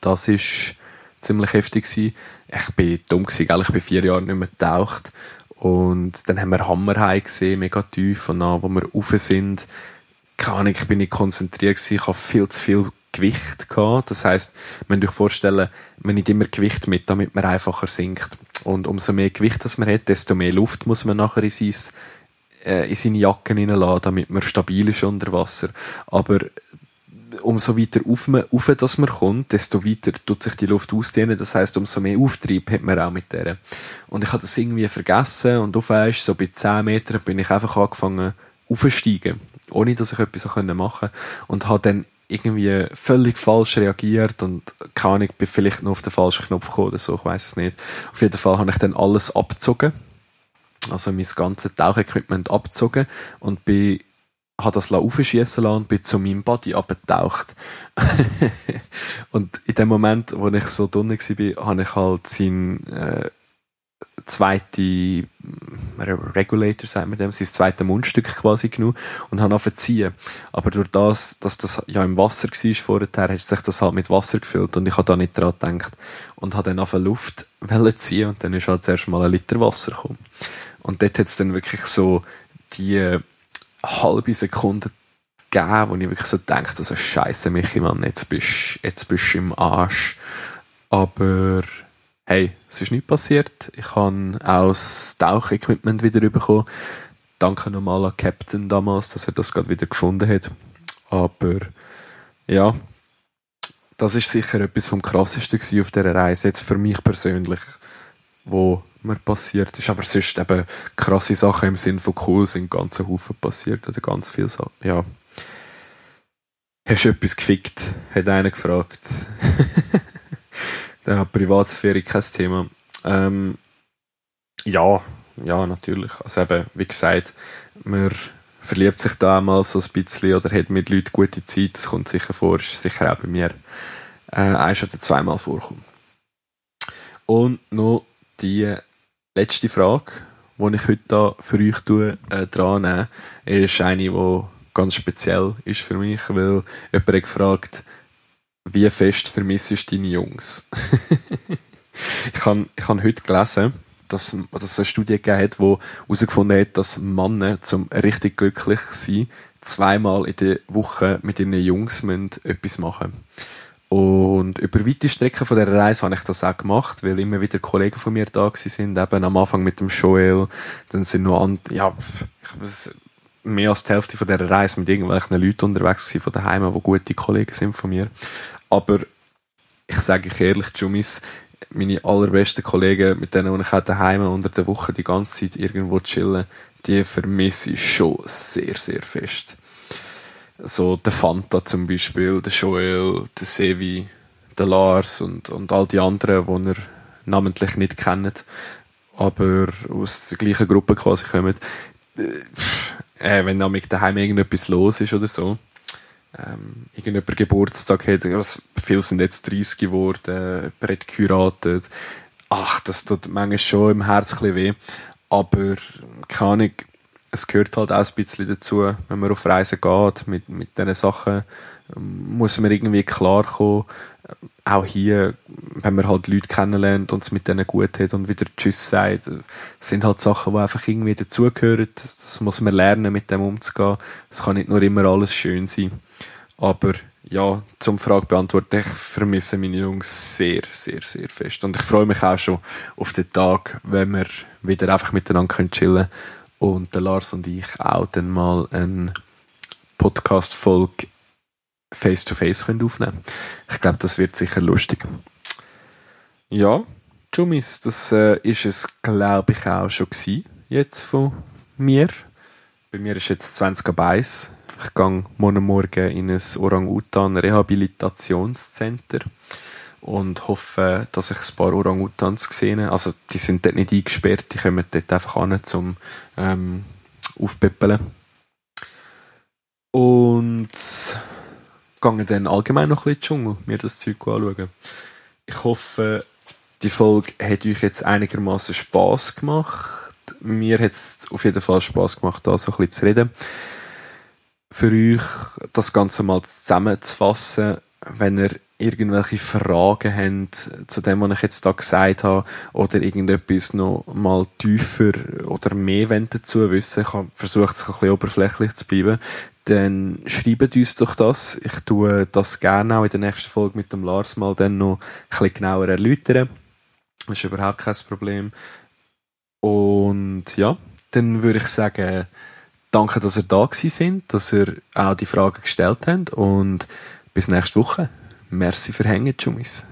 Das ist ziemlich heftig gewesen. Ich bin dumm gewesen, gell? ich bin vier Jahre nicht mehr getaucht. Und dann haben wir Hammerhai gesehen, mega tief. Und dann, wo wir rauf sind, keine ich bin nicht konzentriert gewesen. Ich habe viel zu viel Gewicht gehabt. Das heisst, man sich vorstellen, man nimmt immer Gewicht mit, damit man einfacher sinkt. Und umso mehr Gewicht das man hat, desto mehr Luft muss man nachher in, sein, äh, in seine Jacken hineinladen, damit man stabil ist unter Wasser. Aber umso weiter auf, auf dass man kommt, desto weiter tut sich die Luft ausdehnen. Das heißt, umso mehr Auftrieb hat man auch mit der. Und ich habe das irgendwie vergessen und auf einmal, so bei 10 Metern, bin ich einfach angefangen aufzusteigen, ohne dass ich etwas machen konnte. Und habe dann irgendwie völlig falsch reagiert und keine Ahnung, bin vielleicht noch auf den falschen Knopf gekommen oder so, ich weiß es nicht. Auf jeden Fall habe ich dann alles abgezogen, also mein ganzes Tauchequipment abgezogen und bin habe das aufschießen lassen und bin zu meinem Body abgetaucht. und in dem Moment, wo ich so drin war, habe ich halt sein äh, zweite äh, Regulator, sagt man dem, sein zweites Mundstück quasi genommen und habe angefangen. Aber durch das, dass das ja im Wasser war vorher, hat sich das halt mit Wasser gefüllt und ich habe da nicht dran gedacht. Und habe dann auf Luft ziehen und dann ist halt zuerst mal ein Liter Wasser gekommen. Und dort hat es dann wirklich so die halbe Sekunde gegeben, wo ich wirklich so dachte, also scheiße Michi, Mann, jetzt bist, jetzt bist du im Arsch. Aber hey, es ist nicht passiert. Ich habe auch das Tauchequipment wieder bekommen. Danke nochmal an Captain damals, dass er das gerade wieder gefunden hat. Aber ja, das ist sicher etwas vom krassesten auf dieser Reise, jetzt für mich persönlich, wo mir passiert ist. Aber sonst eben krasse Sachen im Sinn von cool sind ganze Haufen passiert oder ganz viel Sachen. Ja. Hast du etwas gefickt? Hat einer gefragt. ja, Privatsphäre kein Thema. Ähm, ja, ja, natürlich. Also eben, wie gesagt, man verliebt sich da mal so ein bisschen oder hat mit Leuten gute Zeit. Das kommt sicher vor, ist sicher auch bei mir äh, ein oder zweimal vorkommen. Und noch die letzte Frage, die ich heute da für euch tue, äh, dran nehme, ist eine, die ganz speziell ist für mich, weil jemand hat gefragt, wie fest vermisst du deine Jungs? ich habe ich hab heute gelesen, dass, dass es eine Studie gegeben hat, die herausgefunden hat, dass Männer zum richtig glücklich sein zweimal in der Woche mit ihren Jungs etwas machen müssen. Und über weite Strecken von dieser Reise habe ich das auch gemacht, weil immer wieder Kollegen von mir da sind, eben am Anfang mit dem Joel, dann sind noch andere, ja, mehr als die Hälfte von dieser Reise mit irgendwelchen Leuten unterwegs gewesen von daheim, die gute Kollegen sind von mir. Aber ich sage euch ehrlich, Jumis, meine allerbesten Kollegen, mit denen ich auch daheim unter der Woche die ganze Zeit irgendwo chillen, die vermisse ich schon sehr, sehr fest so der Fanta zum Beispiel, der Joel, der Sevi, der Lars und, und all die anderen, die er namentlich nicht kennen, aber aus der gleichen Gruppe quasi kommen. Äh, wenn nämlich daheim irgendetwas los ist oder so, ähm, irgendjemand Geburtstag hat, also viele sind jetzt 30 geworden, jemand hat ach, das tut manchmal schon im Herz ein bisschen weh, aber keine Ahnung, es gehört halt auch ein bisschen dazu, wenn man auf Reisen geht, mit, mit diesen Sachen muss man irgendwie klarkommen. Auch hier, wenn man halt Leute kennenlernt und es mit denen gut hat und wieder Tschüss sagt, sind halt Sachen, die einfach irgendwie dazugehören. Das muss man lernen, mit dem umzugehen. Es kann nicht nur immer alles schön sein. Aber ja, zum Frage beantworten, ich vermisse meine Jungs sehr, sehr, sehr fest. Und ich freue mich auch schon auf den Tag, wenn wir wieder einfach miteinander chillen können und der Lars und ich auch dann mal eine Podcast-Folge face-to-face aufnehmen Ich glaube, das wird sicher lustig. Ja, Jummis, das äh, ist es, glaube ich, auch schon gewesen, jetzt von mir. Bei mir ist jetzt 20 ab 1. Ich gehe morgen Morgen in ein Orang-Utan-Rehabilitationscenter und hoffe, dass ich ein paar Orang-Utans gesehen. Also, die sind dort nicht eingesperrt, die kommen dort einfach an zum ähm, Aufpeppeln. Und gehe dann allgemein noch ein bisschen in den Dschungel, mir das Zeug anschauen. Ich hoffe, die Folge hat euch jetzt einigermaßen Spaß gemacht. Mir hat es auf jeden Fall Spaß gemacht, da so ein bisschen zu reden. Für euch das Ganze mal zusammenzufassen, wenn ihr irgendwelche Fragen habt zu dem, was ich jetzt da gesagt habe, oder irgendetwas noch mal tiefer oder mehr dazu wissen, ich habe versucht, es ein bisschen oberflächlich zu bleiben, dann schreibt uns doch das. Ich tue das gerne auch in der nächsten Folge mit dem Lars mal dann noch ein bisschen genauer erläutern. Das ist überhaupt kein Problem. Und ja, dann würde ich sagen, danke, dass ihr da gewesen sind, dass ihr auch die Fragen gestellt habt und bis nächste Woche. Merci für Hängen, Jummis.